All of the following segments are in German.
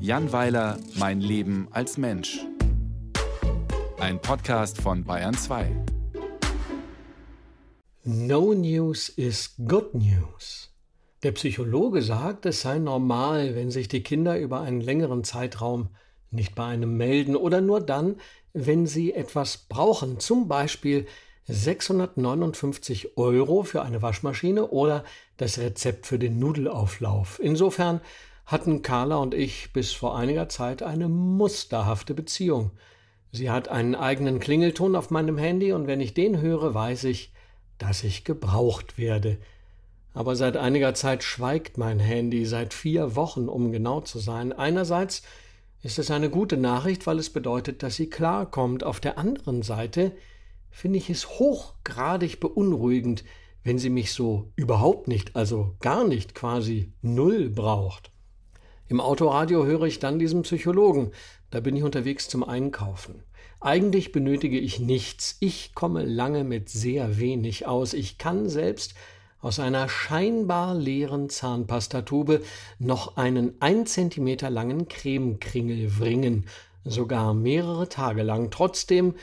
Jan Weiler, Mein Leben als Mensch. Ein Podcast von Bayern 2. No news is good news. Der Psychologe sagt, es sei normal, wenn sich die Kinder über einen längeren Zeitraum nicht bei einem melden oder nur dann, wenn sie etwas brauchen, zum Beispiel 659 Euro für eine Waschmaschine oder das Rezept für den Nudelauflauf. Insofern hatten Carla und ich bis vor einiger Zeit eine musterhafte Beziehung. Sie hat einen eigenen Klingelton auf meinem Handy und wenn ich den höre, weiß ich, dass ich gebraucht werde. Aber seit einiger Zeit schweigt mein Handy, seit vier Wochen, um genau zu sein. Einerseits ist es eine gute Nachricht, weil es bedeutet, dass sie klarkommt. Auf der anderen Seite finde ich es hochgradig beunruhigend, wenn sie mich so überhaupt nicht, also gar nicht quasi null braucht. Im Autoradio höre ich dann diesen Psychologen, da bin ich unterwegs zum Einkaufen. Eigentlich benötige ich nichts, ich komme lange mit sehr wenig aus, ich kann selbst aus einer scheinbar leeren Zahnpastatube noch einen ein Zentimeter langen Cremekringel wringen, sogar mehrere Tage lang. Trotzdem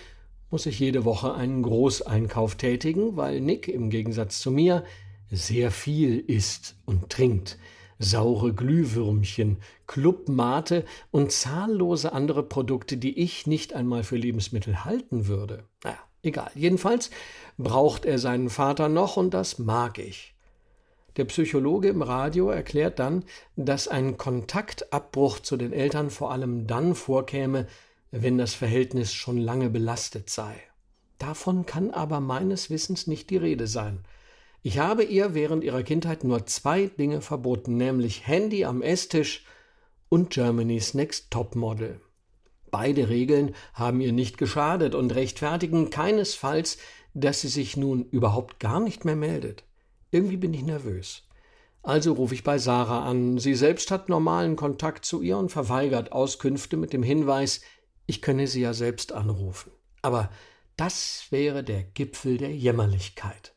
muss ich jede Woche einen Großeinkauf tätigen, weil Nick im Gegensatz zu mir sehr viel isst und trinkt. Saure Glühwürmchen, Clubmate und zahllose andere Produkte, die ich nicht einmal für Lebensmittel halten würde. Naja, egal. Jedenfalls braucht er seinen Vater noch und das mag ich. Der Psychologe im Radio erklärt dann, dass ein Kontaktabbruch zu den Eltern vor allem dann vorkäme, wenn das Verhältnis schon lange belastet sei. Davon kann aber meines Wissens nicht die Rede sein. Ich habe ihr während ihrer Kindheit nur zwei Dinge verboten, nämlich Handy am Esstisch und Germany's Next Top Model. Beide Regeln haben ihr nicht geschadet und rechtfertigen keinesfalls, dass sie sich nun überhaupt gar nicht mehr meldet. Irgendwie bin ich nervös. Also rufe ich bei Sarah an. Sie selbst hat normalen Kontakt zu ihr und verweigert Auskünfte mit dem Hinweis, ich könne sie ja selbst anrufen. Aber das wäre der Gipfel der Jämmerlichkeit.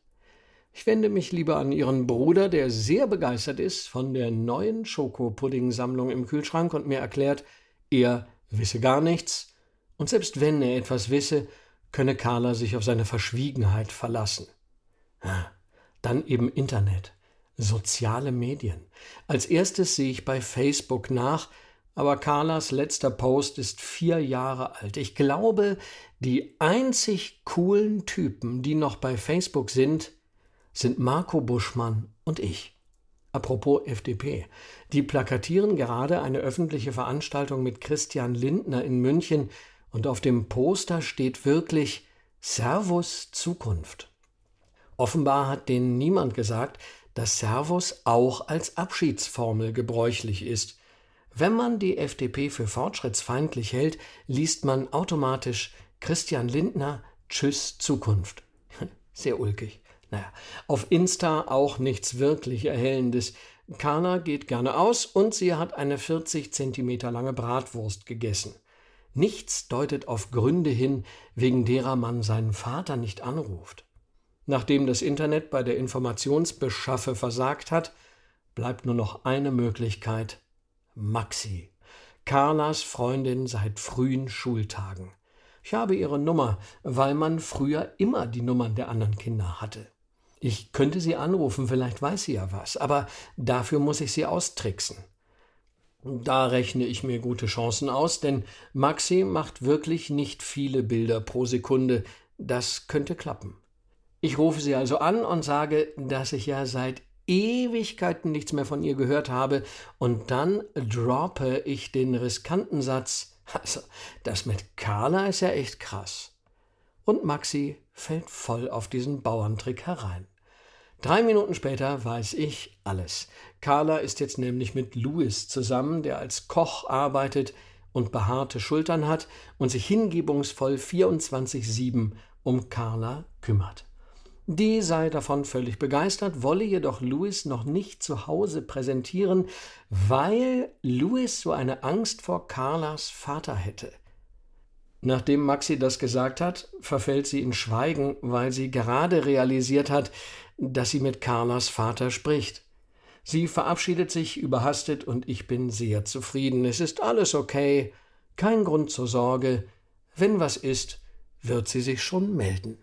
Ich wende mich lieber an ihren Bruder, der sehr begeistert ist von der neuen Schokopudding-Sammlung im Kühlschrank und mir erklärt, er wisse gar nichts und selbst wenn er etwas wisse, könne Carla sich auf seine Verschwiegenheit verlassen. Dann eben Internet, soziale Medien. Als erstes sehe ich bei Facebook nach, aber Carlas letzter Post ist vier Jahre alt. Ich glaube, die einzig coolen Typen, die noch bei Facebook sind, sind Marco Buschmann und ich. Apropos FDP. Die plakatieren gerade eine öffentliche Veranstaltung mit Christian Lindner in München und auf dem Poster steht wirklich Servus Zukunft. Offenbar hat denen niemand gesagt, dass Servus auch als Abschiedsformel gebräuchlich ist. Wenn man die FDP für fortschrittsfeindlich hält, liest man automatisch Christian Lindner Tschüss Zukunft. Sehr ulkig. Naja, auf Insta auch nichts wirklich Erhellendes. Carla geht gerne aus und sie hat eine 40 Zentimeter lange Bratwurst gegessen. Nichts deutet auf Gründe hin, wegen derer man seinen Vater nicht anruft. Nachdem das Internet bei der Informationsbeschaffe versagt hat, bleibt nur noch eine Möglichkeit, Maxi, Carlas Freundin seit frühen Schultagen. Ich habe ihre Nummer, weil man früher immer die Nummern der anderen Kinder hatte. Ich könnte sie anrufen, vielleicht weiß sie ja was, aber dafür muss ich sie austricksen. Da rechne ich mir gute Chancen aus, denn Maxi macht wirklich nicht viele Bilder pro Sekunde. Das könnte klappen. Ich rufe sie also an und sage, dass ich ja seit Ewigkeiten nichts mehr von ihr gehört habe, und dann droppe ich den riskanten Satz, also das mit Carla ist ja echt krass. Und Maxi fällt voll auf diesen Bauerntrick herein. Drei Minuten später weiß ich alles. Carla ist jetzt nämlich mit Louis zusammen, der als Koch arbeitet und behaarte Schultern hat und sich hingebungsvoll 24-7 um Carla kümmert. Die sei davon völlig begeistert, wolle jedoch Louis noch nicht zu Hause präsentieren, weil Louis so eine Angst vor Carlas Vater hätte. Nachdem Maxi das gesagt hat, verfällt sie in Schweigen, weil sie gerade realisiert hat, dass sie mit Carlas Vater spricht. Sie verabschiedet sich überhastet und ich bin sehr zufrieden. Es ist alles okay, kein Grund zur Sorge. Wenn was ist, wird sie sich schon melden.